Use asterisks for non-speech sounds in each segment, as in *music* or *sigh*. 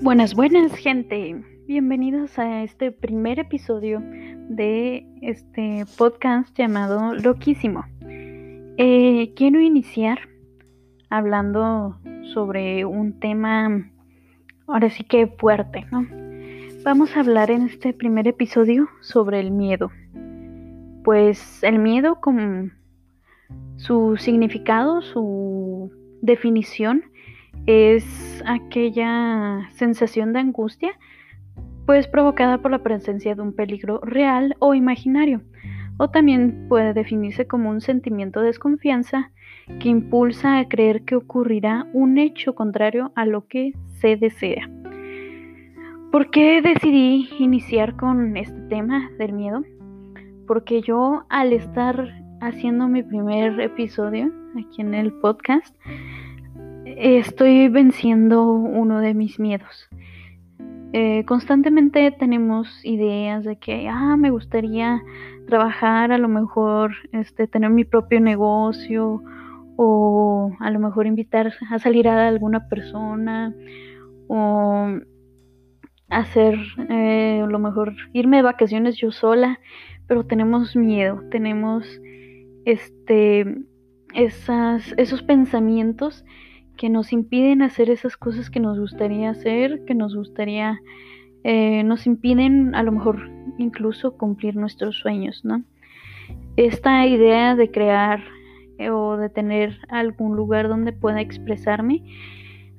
Buenas, buenas gente. Bienvenidos a este primer episodio de este podcast llamado Loquísimo. Eh, quiero iniciar hablando sobre un tema ahora sí que fuerte, ¿no? Vamos a hablar en este primer episodio sobre el miedo. Pues el miedo con su significado, su definición, es aquella sensación de angustia, pues provocada por la presencia de un peligro real o imaginario, o también puede definirse como un sentimiento de desconfianza que impulsa a creer que ocurrirá un hecho contrario a lo que se desea. ¿Por qué decidí iniciar con este tema del miedo? Porque yo al estar haciendo mi primer episodio aquí en el podcast, estoy venciendo uno de mis miedos. Eh, constantemente tenemos ideas de que, ah, me gustaría trabajar, a lo mejor este, tener mi propio negocio o a lo mejor invitar a salir a alguna persona o hacer, eh, a lo mejor irme de vacaciones yo sola, pero tenemos miedo, tenemos este, esas, esos pensamientos que nos impiden hacer esas cosas que nos gustaría hacer, que nos gustaría, eh, nos impiden a lo mejor incluso cumplir nuestros sueños, ¿no? Esta idea de crear eh, o de tener algún lugar donde pueda expresarme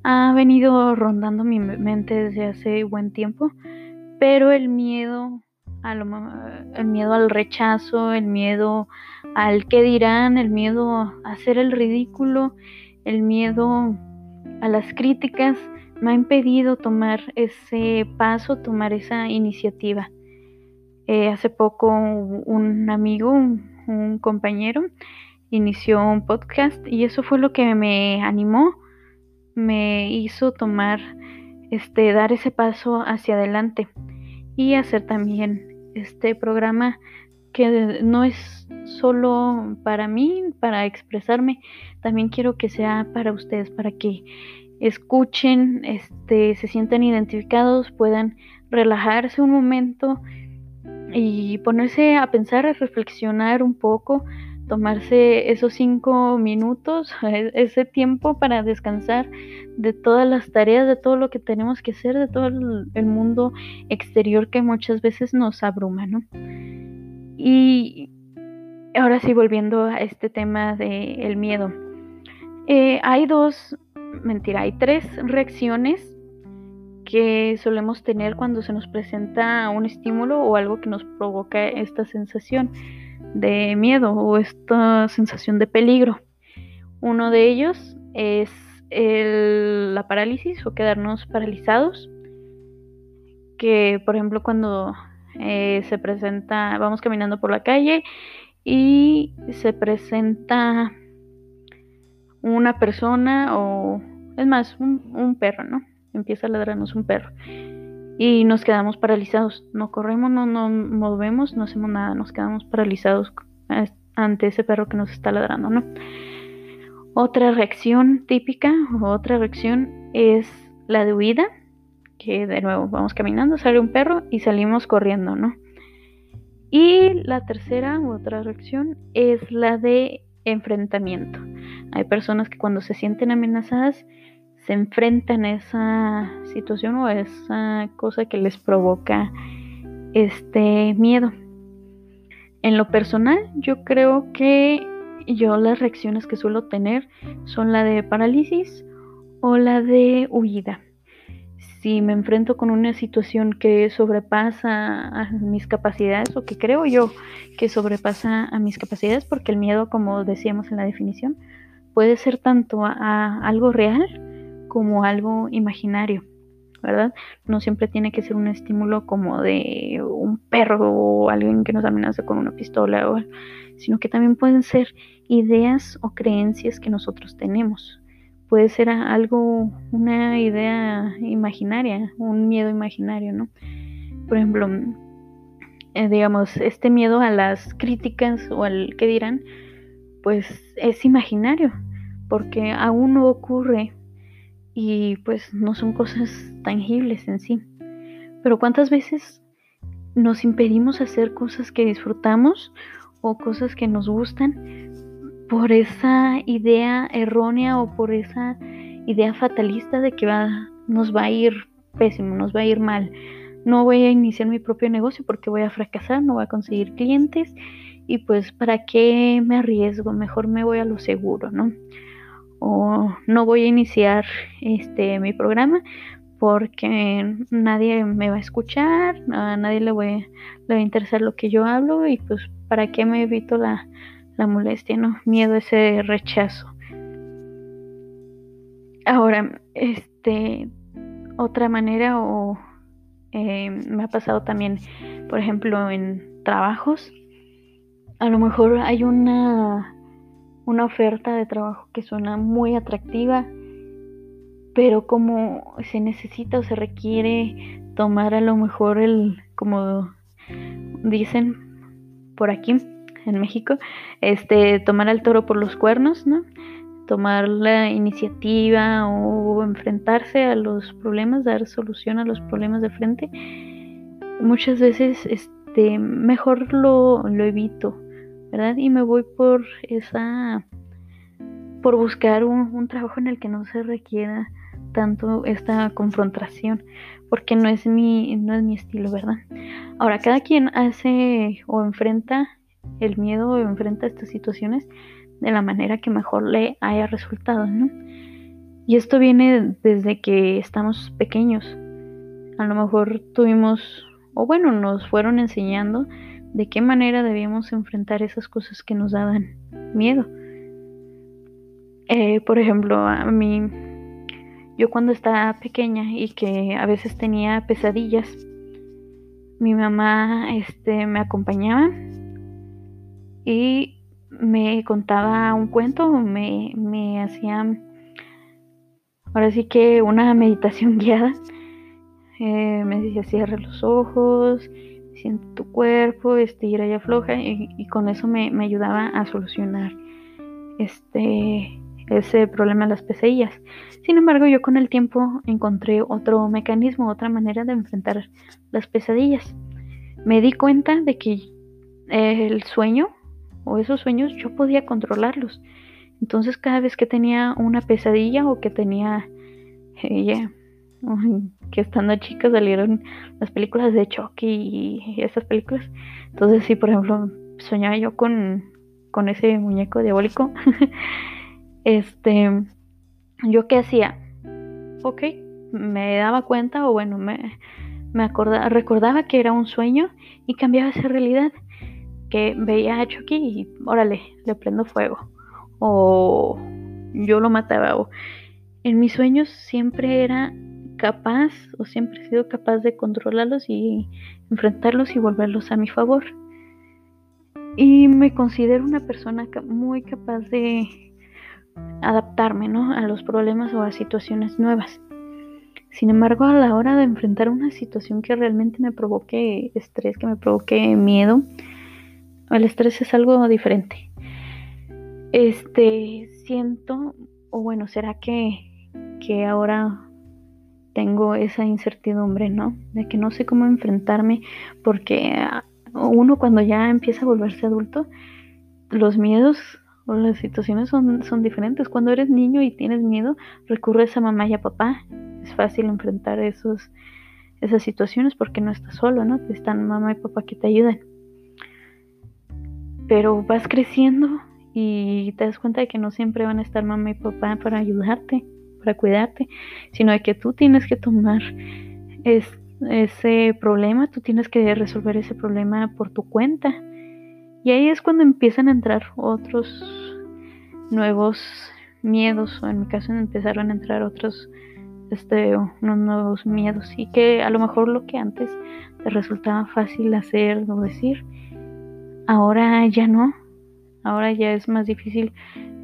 ha venido rondando mi mente desde hace buen tiempo, pero el miedo a lo, el miedo al rechazo, el miedo al qué dirán, el miedo a hacer el ridículo, el miedo a las críticas me ha impedido tomar ese paso, tomar esa iniciativa. Eh, hace poco un amigo, un, compañero, inició un podcast y eso fue lo que me animó, me hizo tomar, este, dar ese paso hacia adelante y hacer también este programa no es solo para mí, para expresarme, también quiero que sea para ustedes, para que escuchen, este, se sientan identificados, puedan relajarse un momento y ponerse a pensar, a reflexionar un poco, tomarse esos cinco minutos, e-, ese tiempo para descansar de todas las tareas, de todo lo que tenemos que hacer, de todo el mundo exterior que muchas veces nos abruma, ¿no? Y ahora sí, volviendo a este tema del el miedo. Eh, hay dos, mentira, hay tres reacciones que solemos tener cuando se nos presenta un estímulo o algo que nos provoca esta sensación de miedo o esta sensación de peligro. Uno de ellos es la parálisis o quedarnos paralizados, que por ejemplo cuando eh, se presenta, vamos caminando por la calle y se presenta una persona o, es más, un, perro, ¿no? Empieza a ladrarnos un perro y nos quedamos paralizados. No corremos, no nos movemos, no hacemos nada, nos quedamos paralizados ante ese perro que nos está ladrando, ¿no? Otra reacción típica otra reacción es la de huida que de nuevo vamos caminando, sale un perro y salimos corriendo, ¿no? Y la tercera u otra reacción es la de enfrentamiento. Hay personas que cuando se sienten amenazadas se enfrentan a esa situación o a esa cosa que les provoca este miedo. En lo personal, yo creo que yo las reacciones que suelo tener son la de parálisis o la de huida si me enfrento con una situación que sobrepasa a mis capacidades o que creo yo que sobrepasa a mis capacidades, porque el miedo, como decíamos en la definición, puede ser tanto a, algo real como algo imaginario, ¿verdad? No siempre tiene que ser un estímulo como de un perro o alguien que nos amenaza con una pistola, o, sino que también pueden ser ideas o creencias que nosotros tenemos puede ser algo, una idea imaginaria, un miedo imaginario, ¿no? Por ejemplo, eh, digamos, este miedo a las críticas o al que dirán, pues es imaginario, porque aún no ocurre y pues no son cosas tangibles en sí. Pero cuántas veces nos impedimos hacer cosas que disfrutamos o cosas que nos gustan por esa idea errónea o por esa idea fatalista de que va, nos va a ir pésimo, nos va a ir mal. No voy a iniciar mi propio negocio porque voy a fracasar, no voy a conseguir clientes y pues para qué me arriesgo, mejor me voy a lo seguro, ¿no? O no voy a iniciar este mi programa porque nadie me va a escuchar, a nadie le, voy, le va a interesar lo que yo hablo y pues para qué me evito la, la molestia, ¿no? Miedo ese rechazo. Ahora, este, otra manera o eh, me ha pasado también, por ejemplo, en trabajos, a lo mejor hay una, una oferta de trabajo que suena muy atractiva, pero como se necesita o se requiere tomar a lo mejor el, como dicen por aquí, en México, este, tomar al toro por los cuernos, ¿no? Tomar la iniciativa o enfrentarse a los problemas, dar solución a los problemas de frente. Muchas veces, este, mejor lo, lo evito, ¿verdad? Y me voy por esa, por buscar un, un trabajo en el que no se requiera tanto esta confrontación porque no es mi no es mi estilo verdad ahora cada quien hace o enfrenta el miedo enfrenta estas situaciones de la manera que mejor le haya resultado, ¿no? Y esto viene desde que estamos pequeños. A lo mejor tuvimos, o bueno, nos fueron enseñando de qué manera debíamos enfrentar esas cosas que nos daban miedo. Eh, por ejemplo, a mí, yo cuando estaba pequeña y que a veces tenía pesadillas, mi mamá este, me acompañaba y me contaba un cuento, me, me hacía ahora sí que una *laughs* meditación guiada. Eh, me decía cierra los ojos, siente tu cuerpo, estira y afloja y, y con eso me, me, ayudaba a solucionar este ese problema de las pesadillas. Sin embargo, yo con el tiempo encontré otro mecanismo, otra manera de enfrentar las pesadillas. Me di cuenta de que el sueño o esos sueños yo podía controlarlos. Entonces cada vez que tenía una pesadilla o que tenía ella, que estando chica salieron las películas de Chucky y esas películas. Entonces si por ejemplo soñaba yo con, con ese muñeco diabólico, *laughs* este, yo qué hacía, ok, me daba cuenta o bueno, me, me acordaba, recordaba que era un sueño y cambiaba esa realidad que veía a Chucky y órale, le prendo fuego. O yo lo mataba. O en mis sueños siempre era capaz o siempre he sido capaz de controlarlos y enfrentarlos y volverlos a mi favor. Y me considero una persona muy capaz de adaptarme ¿no? a los problemas o a situaciones nuevas. Sin embargo, a la hora de enfrentar una situación que realmente me provoque estrés, que me provoque miedo, el estrés es algo diferente. Este, siento, o bueno, será que, que ahora tengo esa incertidumbre, ¿no? De que no sé cómo enfrentarme, porque ah, uno cuando ya empieza a volverse adulto, los miedos o las situaciones son, son diferentes. Cuando eres niño y tienes miedo, recurres a mamá y a papá. Es fácil enfrentar esos, esas situaciones porque no estás solo, ¿no? Están mamá y papá que te ayudan pero vas creciendo y te das cuenta de que no siempre van a estar mamá y papá para ayudarte, para cuidarte, sino de que tú tienes que tomar ese problema, tú tienes que resolver ese problema por tu cuenta. Y ahí es cuando empiezan a entrar otros nuevos miedos, o en mi caso empezaron a entrar otros este, unos nuevos miedos y que a lo mejor lo que antes te resultaba fácil hacer o decir, ahora ya no, ahora ya es más difícil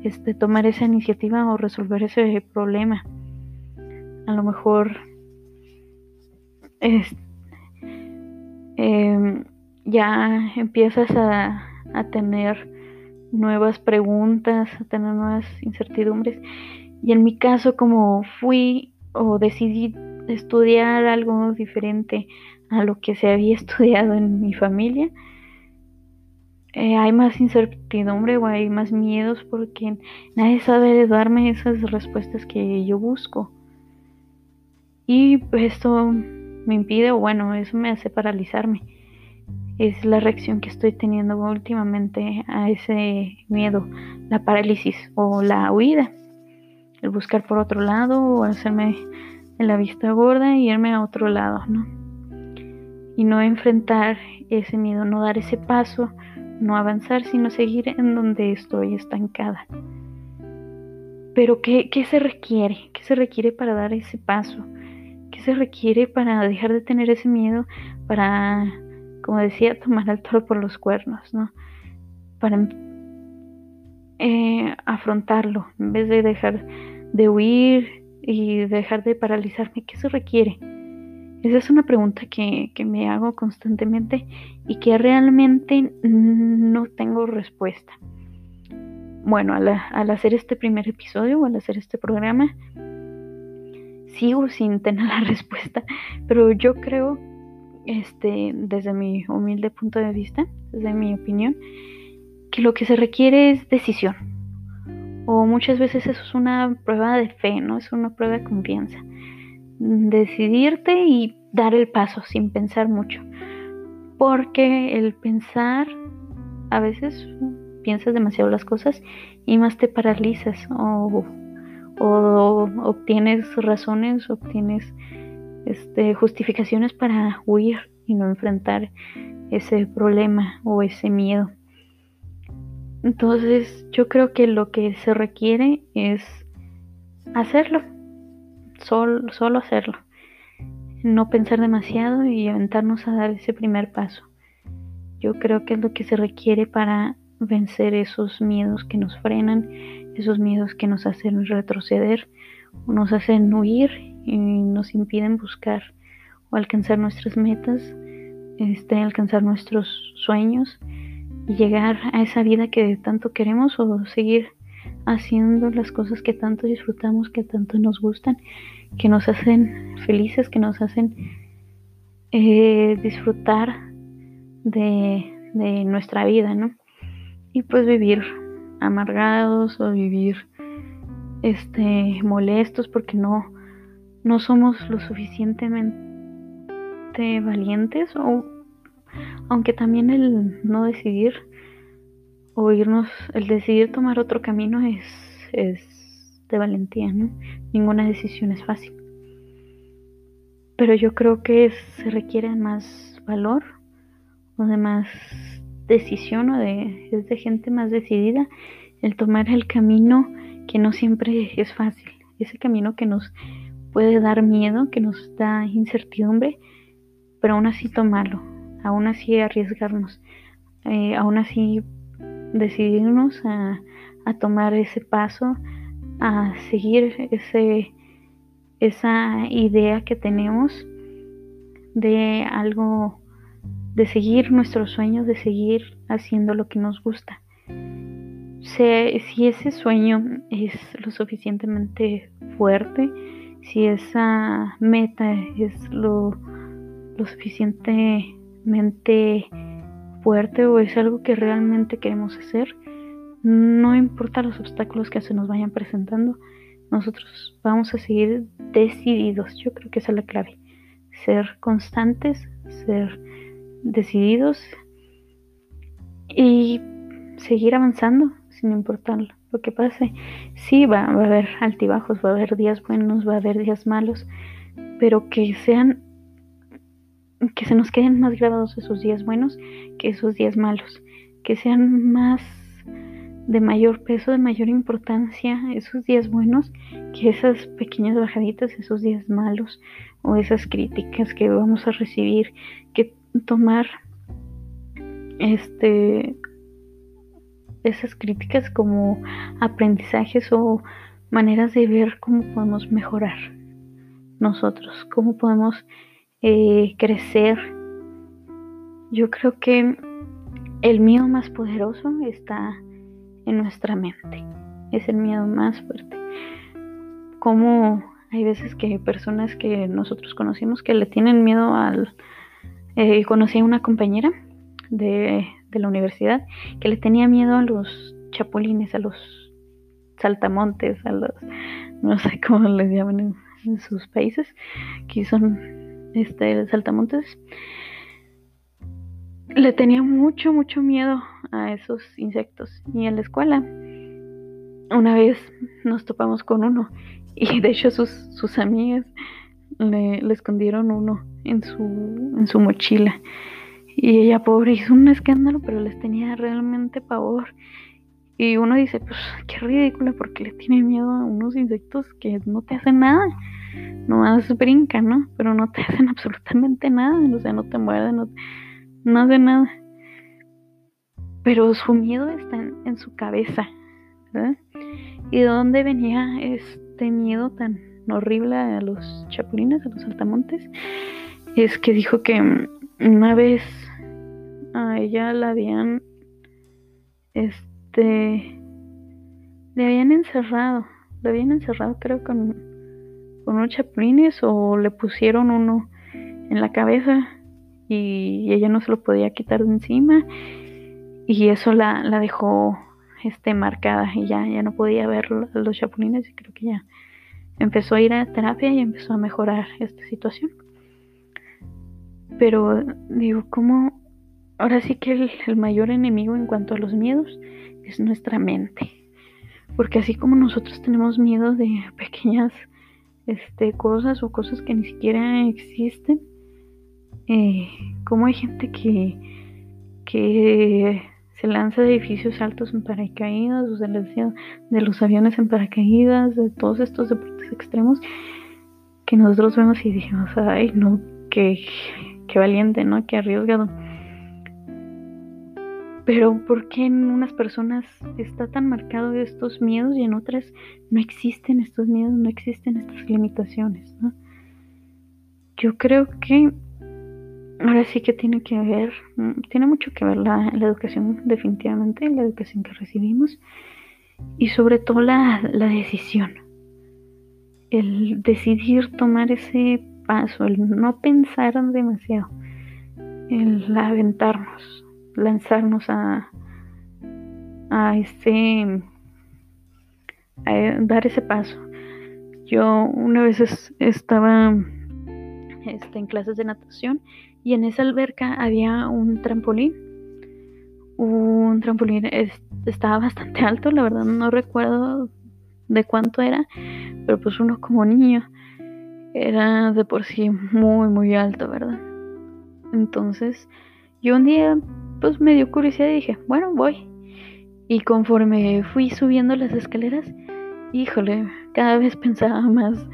este, tomar esa iniciativa o resolver ese problema. A lo mejor es, em, ya empiezas a, a tener nuevas preguntas, a tener nuevas incertidumbres Y en mi caso, como fui o decidí estudiar algo diferente a lo que se había *laughs* estudiado en mi familia, eh, hay más incertidumbre o hay más miedos porque nadie sabe darme esas respuestas que yo busco. Y esto me impide, o bueno, eso me hace paralizarme. Es la reacción que estoy teniendo últimamente a ese miedo, la parálisis o la huida. El buscar por otro lado o hacerme la vista gorda y irme a otro lado, ¿no? Y no enfrentar ese miedo, no dar ese paso no avanzar, sino seguir en donde estoy estancada. Pero ¿qué, se requiere? ¿Qué se requiere para dar ese paso? ¿Qué se requiere para dejar de tener ese miedo? Para, como decía, tomar al toro por los cuernos, ¿no? Para eh, afrontarlo, en vez de dejar de huir y dejar de paralizarme. ¿Qué se requiere? Esa es una pregunta que, me hago constantemente y que realmente no tengo respuesta. Bueno, al, hacer este primer episodio o al hacer este programa, sigo sin tener *laughs* la respuesta, pero yo creo, este, desde mi humilde punto de vista, desde mi opinión, que lo que se requiere es decisión. O muchas veces eso es una prueba de fe, ¿no? Es una prueba de confianza decidirte y dar el paso sin pensar mucho. Porque el pensar, a veces piensas demasiado las cosas y más te paralizas o, obtienes razones, obtienes este, justificaciones para huir y no enfrentar ese problema o ese miedo. Entonces yo creo que lo que se requiere es hacerlo, solo, hacerlo. No pensar demasiado y aventarnos a dar ese primer paso. Yo creo que es lo que se requiere para vencer esos miedos que nos frenan, esos miedos que nos hacen retroceder o nos hacen huir y nos impiden buscar o alcanzar nuestras metas, este, alcanzar nuestros sueños y llegar a esa vida que tanto queremos o seguir haciendo las cosas que tanto disfrutamos, que tanto nos gustan, que nos hacen felices, que nos hacen eh, disfrutar de, nuestra vida, ¿no? Y pues vivir amargados o vivir este molestos porque no no somos lo suficientemente valientes o aunque también el no decidir o irnos, el decidir tomar otro camino es, es de valentía, ¿no? Ninguna decisión es fácil. Pero yo creo que se requiere más valor o de más decisión o de, es de gente más decidida el tomar el camino que no siempre es fácil, ese camino que nos puede dar miedo, que nos da incertidumbre, pero aún así tomarlo, aún así arriesgarnos, eh, aún así decidirnos a, tomar ese paso, a seguir ese, esa idea que tenemos de algo, de seguir nuestros sueños, de seguir haciendo lo que nos gusta. Si, ese sueño es lo suficientemente fuerte, si esa meta es lo, lo suficientemente fuerte o es algo que realmente queremos hacer, no importa los obstáculos que se nos vayan presentando, nosotros vamos a seguir decididos. Yo creo que esa es la clave. Ser constantes, ser decididos y seguir avanzando sin importar lo que pase. Sí, va, va a haber altibajos, va a haber días buenos, va a haber días malos, pero que sean que se nos queden más grabados esos días buenos que esos días malos, que sean más de mayor peso, de mayor importancia esos días buenos que esas pequeñas bajaditas, esos días malos o esas críticas que vamos a recibir, que tomar este esas críticas como aprendizajes o maneras de ver cómo podemos mejorar nosotros, cómo podemos eh, crecer. Yo creo que el miedo más poderoso está en nuestra mente. Es el miedo más fuerte. cómo hay veces que personas que nosotros conocimos que le tienen miedo al... Eh, conocí a una compañera de, de la universidad que le tenía miedo a los chapulines, a los saltamontes, a los, no sé cómo les llaman en, en sus países, que son este saltamontes. Le tenía mucho, mucho miedo a esos insectos. Y en la escuela, una vez nos topamos con uno. *laughs* Y de hecho sus, sus amigas le, le escondieron uno en su, en su mochila. Y ella, pobre, hizo un escándalo, pero les tenía realmente pavor. Y uno dice, pues qué ridícula, porque le tiene miedo a unos insectos que no te hacen nada. Nomás brincan, ¿no? Pero no te *laughs* hacen absolutamente nada. O sea, no te muerden, no, hacen nada. Pero su miedo está en, su cabeza, ¿verdad? ¿Y de dónde venía este miedo tan horrible a los chapulines, a los saltamontes? Es que dijo que una vez a ella la habían, este, le habían encerrado, le habían encerrado creo con, con unos chapulines o le pusieron uno en la cabeza y ella no se lo podía quitar de encima y eso la, la dejó este, marcada y ya, ya no podía ver los chapulines y creo que ya empezó a ir a terapia y empezó a mejorar esta situación. Pero digo, ¿cómo ahora sí que el, mayor enemigo en cuanto a los miedos es nuestra mente. Porque así como nosotros tenemos miedo de pequeñas este, cosas o cosas que ni siquiera existen, eh, como hay gente que, que se lanza de edificios altos en paracaídas, o se lanza de los aviones en paracaídas, de todos estos deportes extremos, que nosotros vemos y dijimos, ay, no, qué, qué valiente, ¿no? Qué arriesgado. Pero ¿por qué en unas personas está tan marcado estos miedos y en otras no existen estos miedos, no existen estas limitaciones? Yo creo que ahora sí que tiene que ver, mm, tiene mucho que ver la, educación definitivamente, la educación que recibimos y sobre todo la, la decisión, el decidir tomar ese paso, el no pensar demasiado, el aventarnos lanzarnos a, a ese a dar ese paso. Yo una vez estaba este, en clases de natación y en esa alberca había un trampolín. Un trampolín estaba bastante *laughs* alto, la verdad no recuerdo de cuánto era, pero pues uno como niño era de por sí muy muy alto, ¿verdad? Entonces yo un día pues me dio curiosidad y dije, bueno, voy. Y conforme fui subiendo las escaleras, híjole, cada vez *laughs* pensaba más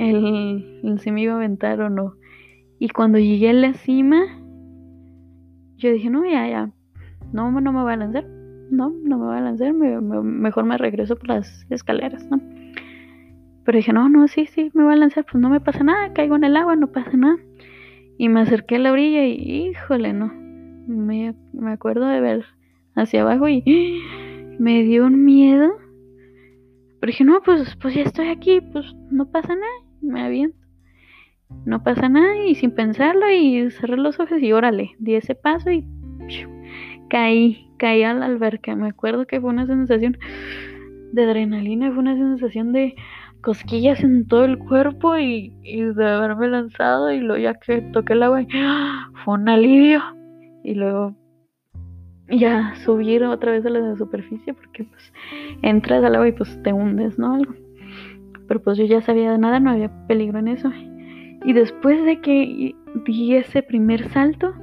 el, si me iba a aventar o no. Y cuando llegué a la cima, yo dije, no, ya, ya, no, no me voy a lanzar. No, no me voy a lanzar, mejor me regreso por las escaleras, ¿no? Pero dije, no, no, sí, sí, me voy a lanzar, pues no me pasa nada, caigo en el agua, no pasa nada. Y me acerqué a la orilla y, híjole, no, me, acuerdo de ver hacia abajo y *gasps* me dio un miedo. Pero dije, no, pues, pues ya estoy aquí, pues no pasa nada, me aviento. No pasa nada y sin pensarlo y cerré los ojos y órale, di ese paso y *sniffs* caí, caí a la alberca. Me acuerdo que fue una sensación de adrenalina, fue una sensación de cosquillas en todo el cuerpo y, y de haberme lanzado y luego ya que toqué el agua fue un alivio y luego ya subir otra vez a la superficie porque pues entras al agua y pues te hundes, ¿no? Algo. Pero pues yo ya sabía de nada, no había peligro en eso. Y después de que di ese primer salto,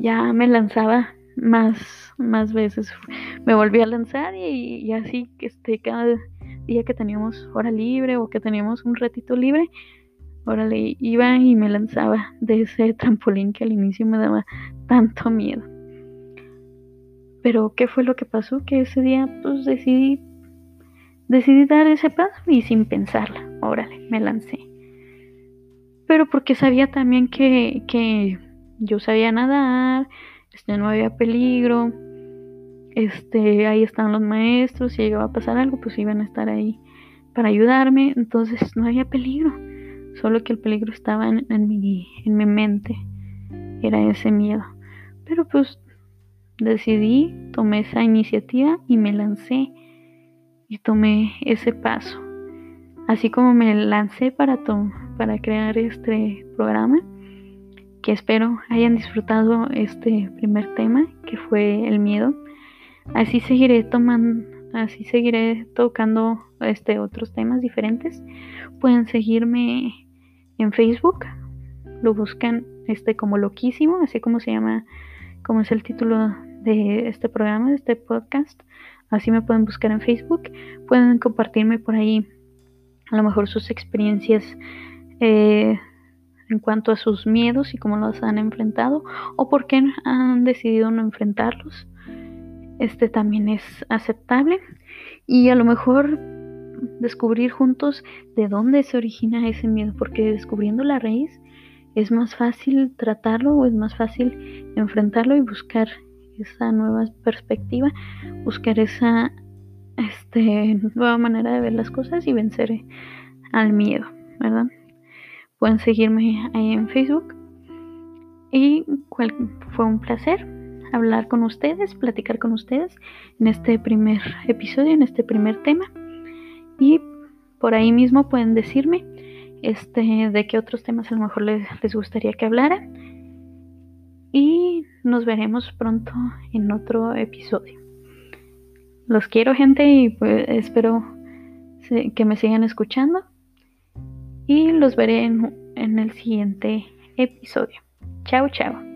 ya me lanzaba más, más veces. Me volví a lanzar y, y así este, cada día que teníamos hora libre o que teníamos un ratito libre, órale, iba y me lanzaba de ese trampolín que al inicio me daba tanto miedo. Pero ¿qué fue lo que pasó? Que ese día pues decidí decidí dar ese paso y sin pensarla, órale, me lancé. Pero porque sabía también que, que yo sabía nadar, este no había peligro, este ahí estaban los maestros, si llegaba a pasar algo, pues iban a estar ahí para ayudarme, entonces no había peligro, solo que el peligro estaba en, mi, en mi mente, era ese miedo. Pero pues decidí, tomé esa iniciativa y me lancé y tomé ese paso. Así como me lancé para, para crear este programa, que espero hayan disfrutado este primer tema, que fue el miedo. Así seguiré tomando, así seguiré tocando este otros temas diferentes. Pueden seguirme en Facebook, lo buscan este como loquísimo, así como se llama, como es el título de este programa, de este podcast. Así me pueden buscar en Facebook. Pueden compartirme por ahí a lo mejor sus experiencias eh, en cuanto a sus miedos y cómo los han enfrentado o por qué han decidido no enfrentarlos. Este también es aceptable y a lo mejor descubrir juntos de dónde se origina ese miedo, porque descubriendo la raíz es más fácil tratarlo o es más fácil enfrentarlo y buscar esa nueva perspectiva, buscar esa este, nueva manera de ver las cosas y vencer al miedo, ¿verdad? Pueden seguirme ahí en Facebook. Y fue un placer hablar con ustedes, platicar con ustedes en este primer episodio, en este primer tema. Y por ahí mismo pueden decirme este, de qué otros temas a lo mejor les, les gustaría que hablara. Y nos veremos pronto en otro episodio. Los quiero gente y pues espero que me sigan escuchando. Y los veré en, en el siguiente episodio. Chao, chao.